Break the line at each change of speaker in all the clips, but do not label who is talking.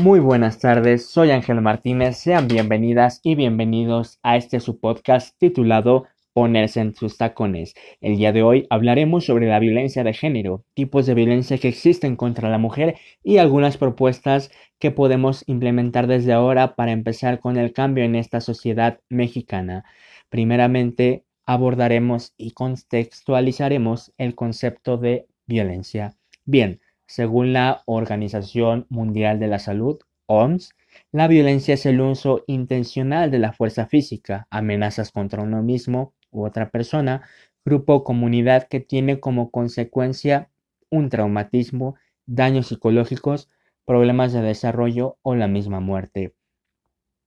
Muy buenas tardes, soy Ángel Martínez, sean bienvenidas y bienvenidos a este su podcast titulado Ponerse en sus tacones. El día de hoy hablaremos sobre la violencia de género, tipos de violencia que existen contra la mujer y algunas propuestas que podemos implementar desde ahora para empezar con el cambio en esta sociedad mexicana. Primeramente, abordaremos y contextualizaremos el concepto de violencia. Bien, según la Organización Mundial de la Salud, OMS, la violencia es el uso intencional de la fuerza física, amenazas contra uno mismo u otra persona, grupo o comunidad que tiene como consecuencia un traumatismo, daños psicológicos, problemas de desarrollo o la misma muerte.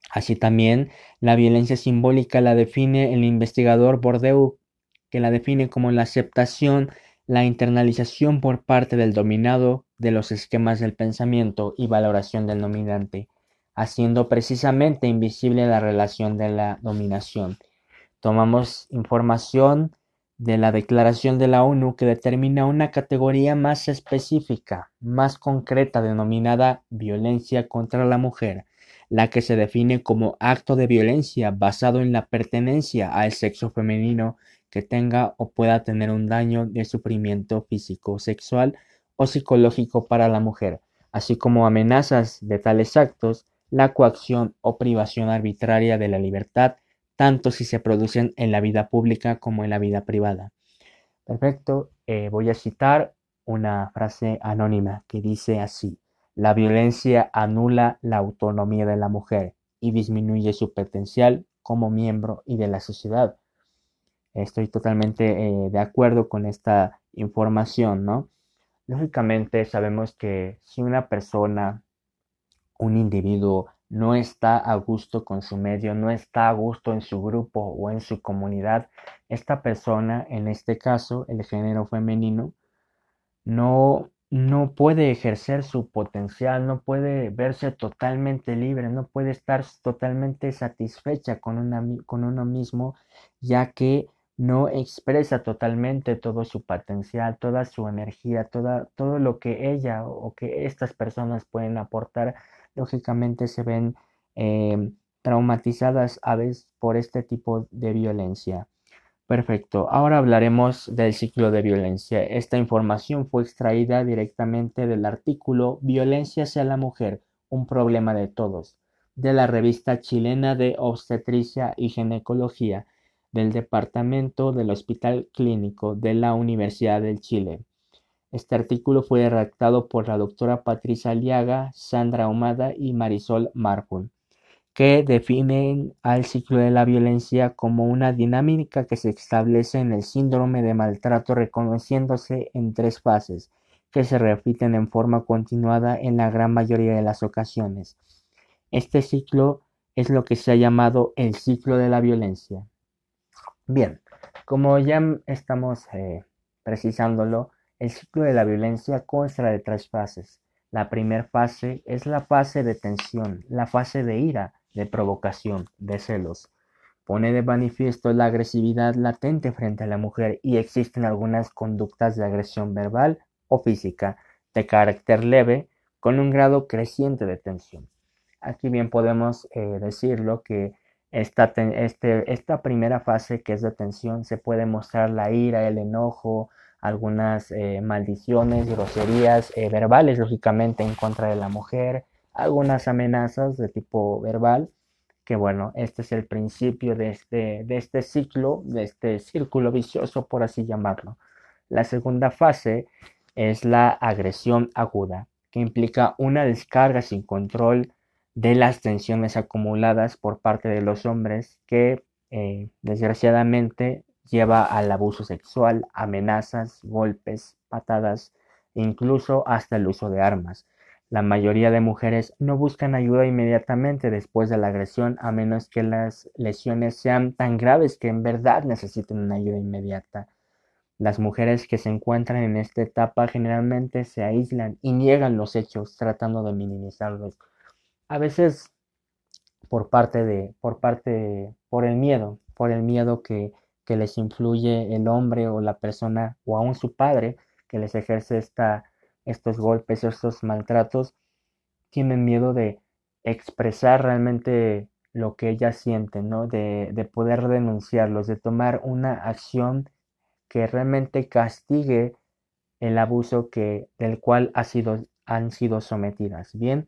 Así también, la violencia simbólica la define el investigador Bourdieu, que la define como la aceptación la internalización por parte del dominado de los esquemas del pensamiento y valoración del dominante, haciendo precisamente invisible la relación de la dominación. Tomamos información de la Declaración de la ONU que determina una categoría más específica, más concreta, denominada violencia contra la mujer, la que se define como acto de violencia basado en la pertenencia al sexo femenino que tenga o pueda tener un daño de sufrimiento físico, sexual o psicológico para la mujer, así como amenazas de tales actos, la coacción o privación arbitraria de la libertad, tanto si se producen en la vida pública como en la vida privada. Perfecto, eh, voy a citar una frase anónima que dice así, la violencia anula la autonomía de la mujer y disminuye su potencial como miembro y de la sociedad. Estoy totalmente eh, de acuerdo con esta información, ¿no? Lógicamente sabemos que si una persona, un individuo, no está a gusto con su medio, no está a gusto en su grupo o en su comunidad, esta persona, en este caso, el género femenino, no, no puede ejercer su potencial, no puede verse totalmente libre, no puede estar totalmente satisfecha con, una, con uno mismo, ya que no expresa totalmente todo su potencial, toda su energía, toda, todo lo que ella o que estas personas pueden aportar, lógicamente se ven em, traumatizadas a veces por este tipo de violencia. Perfecto, ahora hablaremos del ciclo de violencia. Esta información fue extraída directamente del artículo Violencia hacia la mujer, un problema de todos, de la revista chilena de obstetricia y ginecología del Departamento del Hospital Clínico de la Universidad del Chile. Este artículo fue redactado por la doctora Patricia Aliaga, Sandra Ahumada y Marisol Mármol, que definen al ciclo de la violencia como una dinámica que se establece en el síndrome de maltrato reconociéndose en tres fases, que se repiten en forma continuada en la gran mayoría de las ocasiones. Este ciclo es lo que se ha llamado el ciclo de la violencia. Bien, como ya estamos eh, precisándolo, el ciclo de la violencia consta de tres fases. La primera fase es la fase de tensión, la fase de ira, de provocación, de celos. Pone de manifiesto la agresividad latente frente a la mujer y existen algunas conductas de agresión verbal o física de carácter leve con un grado creciente de tensión. Aquí bien podemos eh, decirlo que esta, este, esta primera fase que es de tensión se puede mostrar la ira, el enojo, algunas eh, maldiciones, groserías eh, verbales, lógicamente, en contra de la mujer, algunas amenazas de tipo verbal, que bueno, este es el principio de este, de este ciclo, de este círculo vicioso, por así llamarlo. La segunda fase es la agresión aguda, que implica una descarga sin control de las tensiones acumuladas por parte de los hombres que eh, desgraciadamente lleva al abuso sexual, amenazas, golpes, patadas e incluso hasta el uso de armas. La mayoría de mujeres no buscan ayuda inmediatamente después de la agresión a menos que las lesiones sean tan graves que en verdad necesiten una ayuda inmediata. Las mujeres que se encuentran en esta etapa generalmente se aíslan y niegan los hechos tratando de minimizarlos a veces por parte de, por parte, por el miedo, por el miedo que, que les influye el hombre o la persona o aún su padre que les ejerce esta, estos golpes, estos maltratos, tienen miedo de expresar realmente lo que ellas sienten, ¿no? De, de poder denunciarlos, de tomar una acción que realmente castigue el abuso que, del cual ha sido, han sido sometidas. Bien,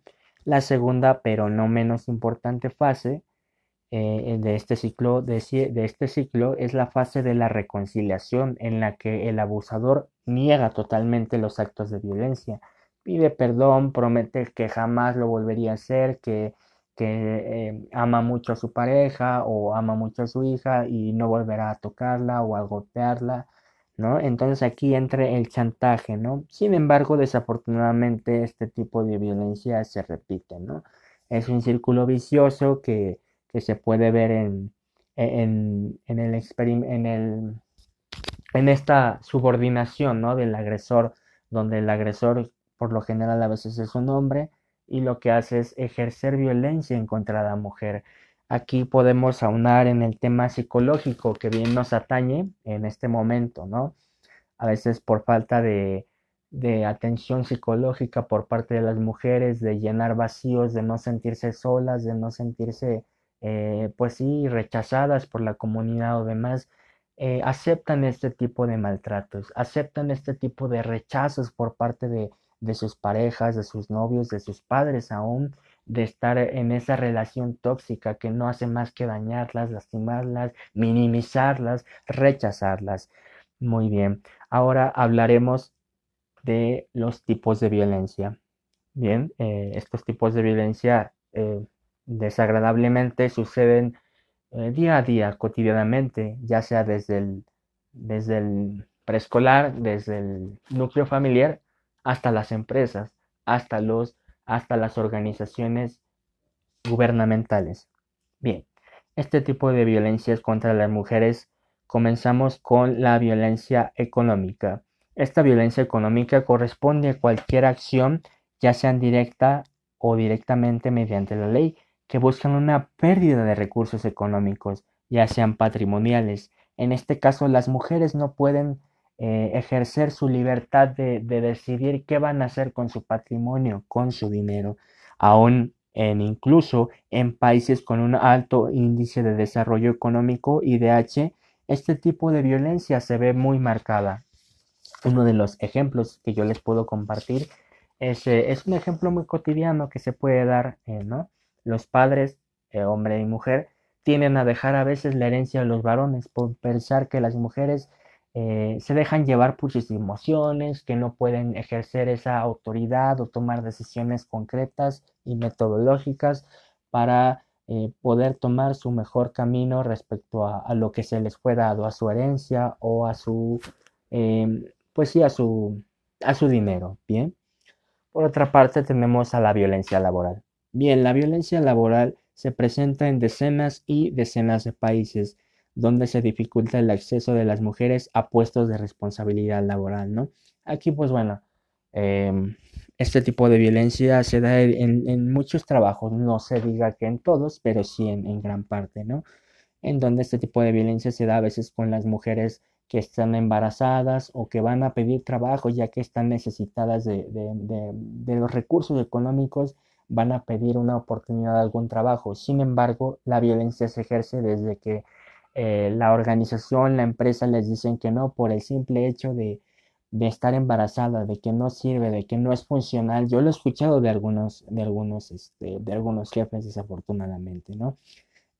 la segunda, pero no menos importante fase eh, de, este ciclo, de, este ciclo es la fase de la reconciliación, en la que el abusador niega totalmente los actos de violencia, pide perdón, promete que jamás lo volvería a hacer, que, que eh, ama mucho a su pareja o ama mucho a su hija y no volverá a tocarla o a golpearla ¿no? Entonces aquí entra el chantaje, ¿no? Sin embargo, desafortunadamente este tipo de violencia se repite, ¿no? Es un círculo vicioso que, que se puede ver en, en, en el en el en esta subordinación, ¿no? Del agresor, donde el agresor por lo general a veces es un hombre y lo que hace es ejercer violencia en contra de la mujer. Aquí podemos aunar en el tema psicológico que bien nos atañe en este momento, ¿no? A veces por falta de, atención psicológica por parte de las mujeres, de llenar vacíos, de no sentirse solas, de no sentirse, eh, pues sí, rechazadas por la comunidad o demás, eh, aceptan este tipo de maltratos, aceptan este tipo de rechazos por parte de, de sus parejas, de sus novios, de sus padres aún, de estar en esa relación tóxica que no hace más que dañarlas, lastimarlas, minimizarlas, rechazarlas. Muy bien, ahora hablaremos de los tipos de violencia. Bien, eh, estos tipos de violencia eh, desagradablemente suceden eh, día a día, cotidianamente, ya sea desde el, desde el preescolar, desde el núcleo familiar, hasta las empresas, hasta los hasta las organizaciones gubernamentales. Bien, este tipo de violencias contra las mujeres comenzamos con la violencia económica. Esta violencia económica corresponde a cualquier acción, ya sea directa o directamente mediante la ley, que buscan una pérdida de recursos económicos, ya sean patrimoniales. En este caso, las mujeres no pueden eh, ejercer su libertad de, decidir qué van a hacer con su patrimonio, con su dinero, aún en incluso en países con un alto índice de desarrollo económico IDH, este tipo de violencia se ve muy marcada. Uno de los ejemplos que yo les puedo compartir es, eh, un ejemplo muy cotidiano que se puede dar, eh. Los padres, hombre y mujer, tienden a dejar a veces la herencia a los varones por pensar que las mujeres eh, se dejan llevar por sus emociones, que no pueden ejercer esa autoridad o tomar decisiones concretas y metodológicas para eh, poder tomar su mejor camino respecto a, lo que se les fue dado, a su herencia o a su, em, pues sí, a su, a su dinero, ¿bien? Por otra parte tenemos a la violencia laboral. Bien, la violencia laboral se presenta en decenas y decenas de países donde se dificulta el acceso de las mujeres a puestos de responsabilidad laboral, ¿no? Aquí, pues bueno, em, este tipo de violencia se da en, muchos trabajos, no se diga que en todos, pero sí en, gran parte, ¿no? En donde este tipo de violencia se da a veces con las mujeres que están embarazadas o que van a pedir trabajo ya que están necesitadas de, de los recursos económicos, van a pedir una oportunidad de algún trabajo. Sin embargo, la violencia se ejerce desde que eh, la organización, la empresa les dicen que no por el simple hecho de, estar embarazada, de que no sirve, de que no es funcional. Yo lo he escuchado de algunos, de algunos, este, de algunos jefes desafortunadamente, ¿no?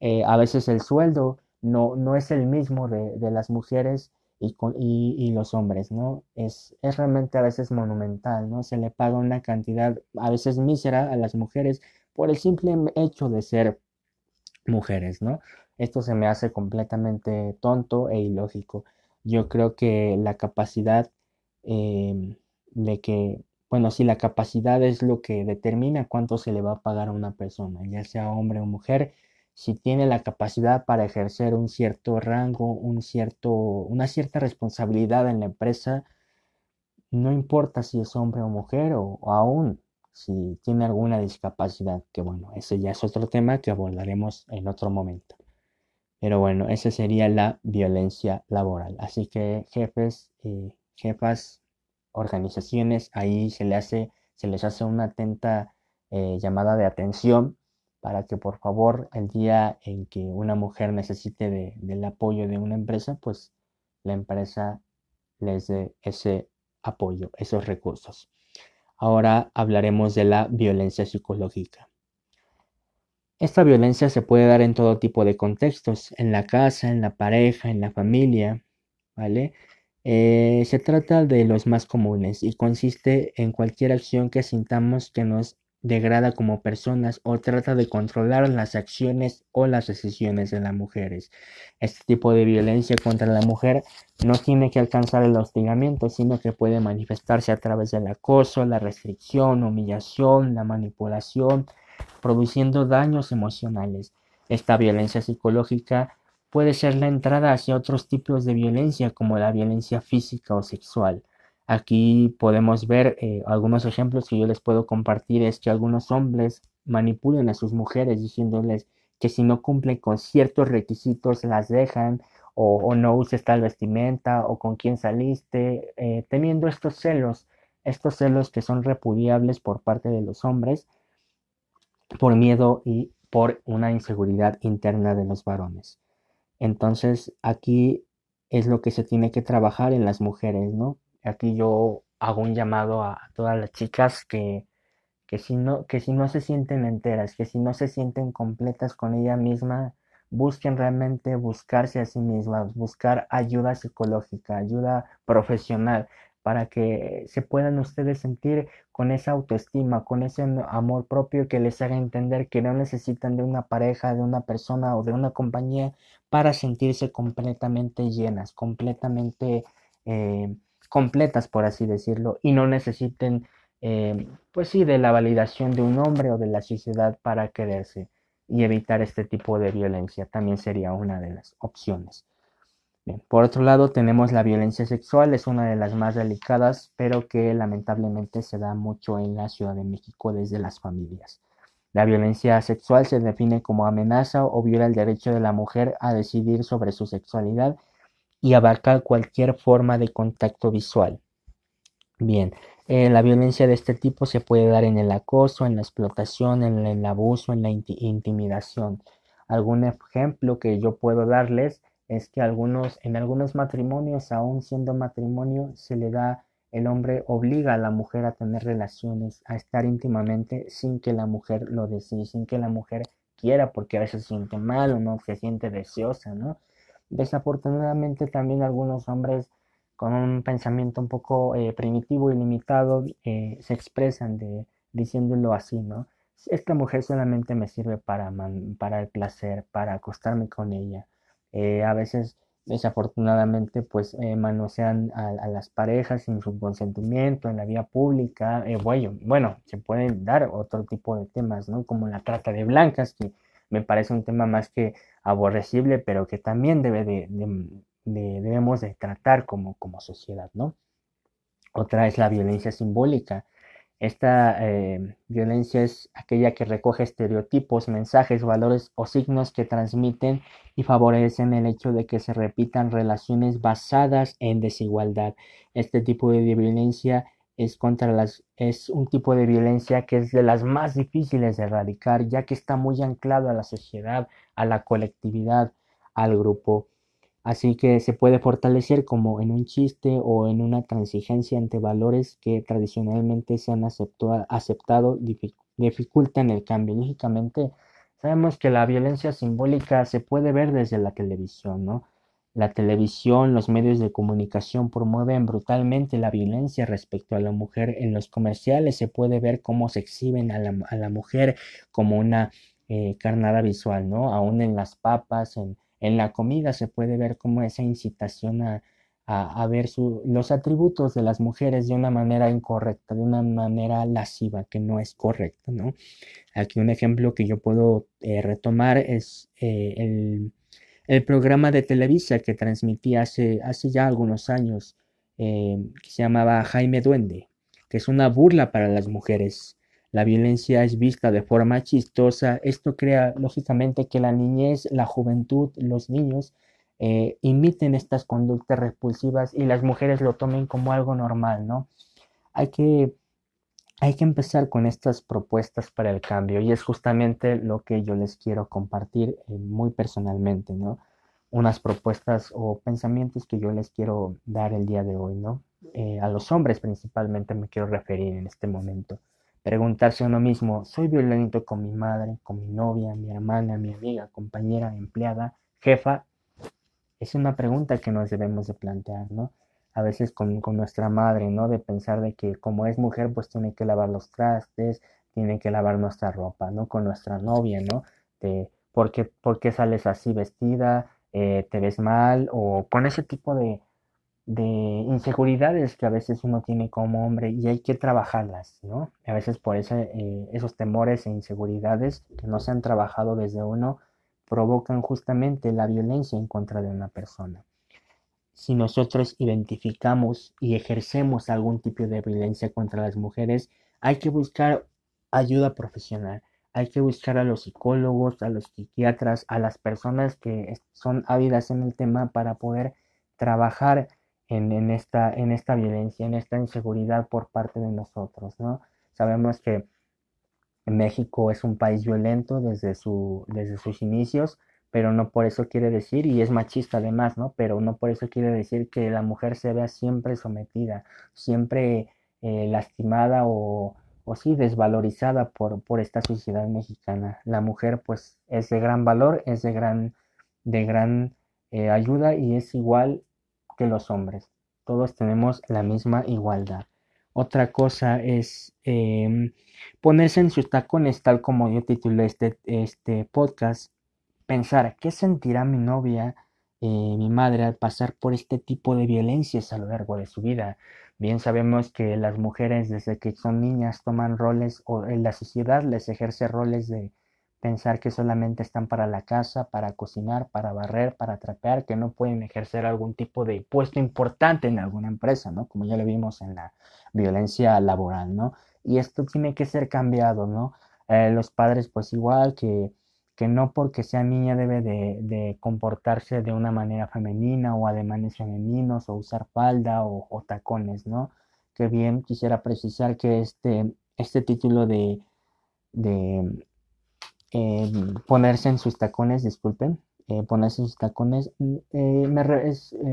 Eh, a veces el sueldo no, no es el mismo de, las mujeres y, los hombres, ¿no? Es, es realmente a veces monumental, ¿no? Se le paga una cantidad a veces mísera a las mujeres por el simple hecho de ser mujeres, ¿no? Esto se me hace completamente tonto e ilógico. Yo creo que la capacidad em, de que, bueno, si la capacidad es lo que determina cuánto se le va a pagar a una persona, ya sea hombre o mujer, si tiene la capacidad para ejercer un cierto rango, un cierto, una cierta responsabilidad en la empresa, no importa si es hombre o mujer o, o aún si tiene alguna discapacidad, que bueno, ese ya es otro tema que abordaremos en otro momento. Pero bueno, esa sería la violencia laboral. Así que jefes, y jefas, organizaciones, ahí se, hace, se les hace una atenta eh, llamada de atención para que por favor el día en que una mujer necesite del apoyo de una empresa, pues la empresa les dé ese apoyo, esos recursos. Ahora hablaremos de la violencia psicológica. Esta violencia se puede dar en todo tipo de contextos, en la casa, en la pareja, en la familia, ¿vale? Eh, se trata de los más comunes y consiste en cualquier acción que sintamos que nos degrada como personas o trata de controlar las acciones o las decisiones de las mujeres. Este tipo de violencia contra la mujer no tiene que alcanzar el hostigamiento, sino que puede manifestarse a través del acoso, la restricción, humillación, la manipulación, produciendo daños emocionales. Esta violencia psicológica puede ser la entrada hacia otros tipos de violencia como la violencia física o sexual. Aquí podemos ver eh, algunos ejemplos que yo les puedo compartir es que algunos hombres manipulan a sus mujeres diciéndoles que si no cumplen con ciertos requisitos las dejan o, no uses tal vestimenta o con quién saliste, eh, teniendo estos celos, estos celos que son repudiables por parte de los hombres por miedo y por una inseguridad interna de los varones. Entonces aquí es lo que se tiene que trabajar en las mujeres, ¿no? Aquí yo hago un llamado a todas las chicas que, que, si no, que si no se sienten enteras, que si no se sienten completas con ella misma, busquen realmente buscarse a sí mismas, buscar ayuda psicológica, ayuda profesional, para que se puedan ustedes sentir con esa autoestima, con ese amor propio que les haga entender que no necesitan de una pareja, de una persona o de una compañía para sentirse completamente llenas, completamente eh, completas, por así decirlo, y no necesiten, eh, pues sí, de la validación de un hombre o de la sociedad para quererse y evitar este tipo de violencia también sería una de las opciones por otro lado tenemos la violencia sexual, es una de las más delicadas, pero que lamentablemente se da mucho en la Ciudad de México desde las familias. La violencia sexual se define como amenaza o viola el derecho de la mujer a decidir sobre su sexualidad y abarca cualquier forma de contacto visual. Bien, eh, la violencia de este tipo se puede dar en el acoso, en la explotación, en el abuso, en la intimidación. Algún ejemplo que yo puedo darles es que algunos, en algunos matrimonios, aún siendo matrimonio, se le da, el hombre obliga a la mujer a tener relaciones, a estar íntimamente sin que la mujer lo desee, sin que la mujer quiera, porque a veces se siente mal o no se siente deseosa, ¿no? Desafortunadamente también algunos hombres con un pensamiento un poco eh, primitivo y limitado eh, se expresan de, diciéndolo así, ¿no? Esta mujer solamente me sirve para, para el placer, para acostarme con ella eh, a veces, desafortunadamente, pues eh, manosean a, las parejas sin su consentimiento en la vía pública. Bueno, bueno, se pueden dar otro tipo de temas, ¿no? Como la trata de blancas, que me parece un tema más que aborrecible, pero que también debe de, debemos de tratar como, como sociedad, ¿no? Otra es la violencia simbólica. Esta eh, violencia es aquella que recoge estereotipos, mensajes, valores o signos que transmiten y favorecen el hecho de que se repitan relaciones basadas en desigualdad. Este tipo de violencia es contra las es un tipo de violencia que es de las más difíciles de erradicar, ya que está muy anclado a la sociedad, a la colectividad, al grupo. Así que se puede fortalecer como en un chiste o en una transigencia ante valores que tradicionalmente se han aceptado, dificultan el cambio. Lógicamente, sabemos que la violencia simbólica se puede ver desde la televisión, ¿no? La televisión, los medios de comunicación promueven brutalmente la violencia respecto a la mujer. En los comerciales se puede ver cómo se exhiben a la, mujer como una eh, carnada visual, ¿no? Aún en las papas, en la comida se puede ver como esa incitación a, ver los atributos de las mujeres de una manera incorrecta, de una manera lasciva, que no es correcta, ¿no? Aquí un ejemplo que yo puedo eh, retomar es eh, el, programa de Televisa que transmitía hace, hace ya algunos años, eh, que se llamaba Jaime Duende, que es una burla para las mujeres. La violencia es vista de forma chistosa. Esto crea lógicamente que la niñez, la juventud, los niños eh, imiten estas conductas repulsivas y las mujeres lo tomen como algo normal, ¿no? Hay que hay que empezar con estas propuestas para el cambio y es justamente lo que yo les quiero compartir eh, muy personalmente, ¿no? Unas propuestas o pensamientos que yo les quiero dar el día de hoy, ¿no? Eh, a los hombres principalmente me quiero referir en este momento. Preguntarse a uno mismo, ¿soy violento con mi madre, con mi novia, mi hermana, mi amiga, compañera, empleada, jefa? Es una pregunta que nos debemos de plantear, ¿no? A veces con, nuestra madre, ¿no? De pensar de que como es mujer, pues tiene que lavar los trastes, tiene que lavar nuestra ropa, ¿no? Con nuestra novia, ¿no? De por qué, por qué sales así vestida, eh, te ves mal, o con ese tipo de, de inseguridades que a veces uno tiene como hombre y hay que trabajarlas, ¿no? A veces por ese, eh, esos temores e inseguridades que no se han trabajado desde uno provocan justamente la violencia en contra de una persona si nosotros identificamos y ejercemos algún tipo de violencia contra las mujeres, hay que buscar ayuda profesional. Hay que buscar a los psicólogos, a los psiquiatras, a las personas que son ávidas en el tema para poder trabajar en, esta, en esta violencia, en esta inseguridad por parte de nosotros, ¿no? Sabemos que México es un país violento desde, su, desde sus inicios, pero no por eso quiere decir, y es machista además, ¿no? Pero no por eso quiere decir que la mujer se vea siempre sometida, siempre eh, lastimada o, o sí desvalorizada por, por esta sociedad mexicana. La mujer pues es de gran valor, es de gran, de gran eh, ayuda y es igual que los hombres. Todos tenemos la misma igualdad. Otra cosa es em, ponerse en sus tacones, tal como yo titulé este, este podcast, pensar qué sentirá mi novia, eh, mi madre al pasar por este tipo de violencias a lo largo de su vida. Bien sabemos que las mujeres desde que son niñas toman roles o en la sociedad les ejerce roles de pensar que solamente están para la casa, para cocinar, para barrer, para trapear, que no pueden ejercer algún tipo de puesto importante en alguna empresa, ¿no? Como ya lo vimos en la violencia laboral, ¿no? Y esto tiene que ser cambiado, ¿no? Eh, los padres pues igual que que no porque sea niña debe de, comportarse de una manera femenina o ademanes femeninos o usar falda o, tacones, ¿no? Que bien quisiera precisar que este, este título de, eh, ponerse en sus tacones, disculpen, eh, ponerse en sus tacones, mm, eh, me,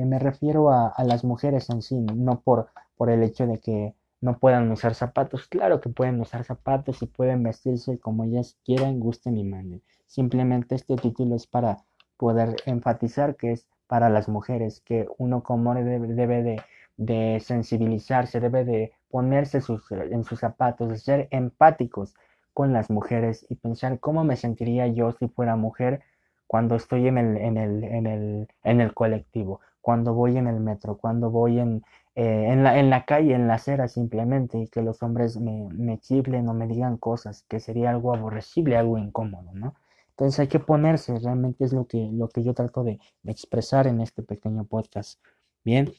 me, refiero a, a, las mujeres en sí, no por, por el hecho de que no puedan usar zapatos. Claro que pueden usar zapatos y pueden vestirse como ellas quieran, gusten y manden. Simplemente este título es para poder enfatizar que es para las mujeres, que uno como hombre debe, de, sensibilizarse, debe de ponerse en sus zapatos, de ser empáticos con las mujeres y pensar cómo me sentiría yo si fuera mujer cuando estoy en el, en el, en el, en el colectivo, cuando voy en el metro, cuando voy en, eh, en, la, en la calle, en la acera simplemente, y que los hombres me, me chiflen o me digan cosas, que sería algo aborrecible, algo incómodo, ¿no? Entonces hay que ponerse, realmente es lo que, lo que yo trato de, expresar en este pequeño podcast. Bien,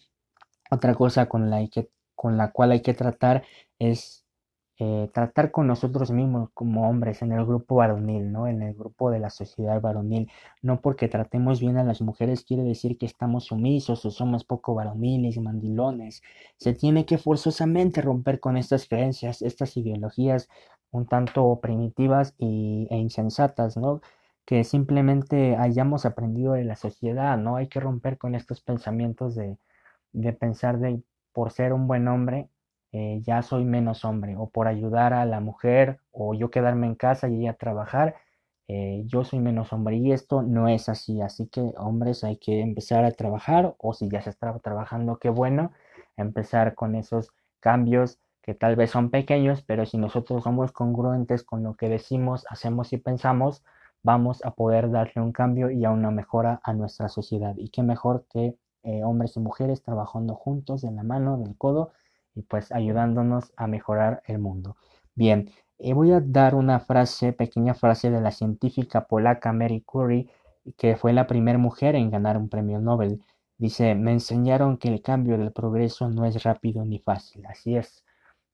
otra cosa con la, que, con la cual hay que tratar es eh, tratar con nosotros mismos como hombres en el grupo varonil, ¿no? En el grupo de la sociedad varonil. No porque tratemos bien a las mujeres quiere decir que estamos sumisos o somos poco varoniles, mandilones. Se tiene que forzosamente romper con estas creencias, estas ideologías un tanto primitivas y, e insensatas, ¿no? Que simplemente hayamos aprendido de la sociedad, ¿no? Hay que romper con estos pensamientos de, de pensar de por ser un buen hombre eh, ya soy menos hombre, o por ayudar a la mujer, o yo quedarme en casa y ella trabajar, eh, yo soy menos hombre. Y esto no es así, así que hombres hay que empezar a trabajar, o si ya se está trabajando, qué bueno, empezar con esos cambios que tal vez son pequeños, pero si nosotros somos congruentes con lo que decimos, hacemos y pensamos, vamos a poder darle un cambio y a una mejora a nuestra sociedad. Y qué mejor que eh, hombres y mujeres trabajando juntos, de la mano, del codo, y pues ayudándonos a mejorar el mundo. Bien, eh, voy a dar una frase, pequeña frase de la científica polaca Mary Curie, que fue la primera mujer en ganar un premio Nobel. Dice, me enseñaron que el cambio del progreso no es rápido ni fácil. Así es,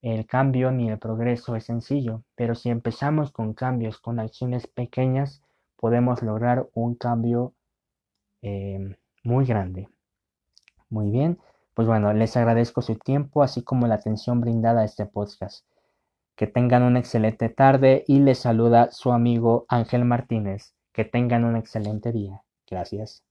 el cambio ni el progreso es sencillo, pero si empezamos con cambios, con acciones pequeñas, podemos lograr un cambio eh, muy grande. Muy bien, pues bueno, les agradezco su tiempo, así como la atención brindada a este podcast. Que tengan una excelente tarde y les saluda su amigo Ángel Martínez. Que tengan un excelente día. Gracias.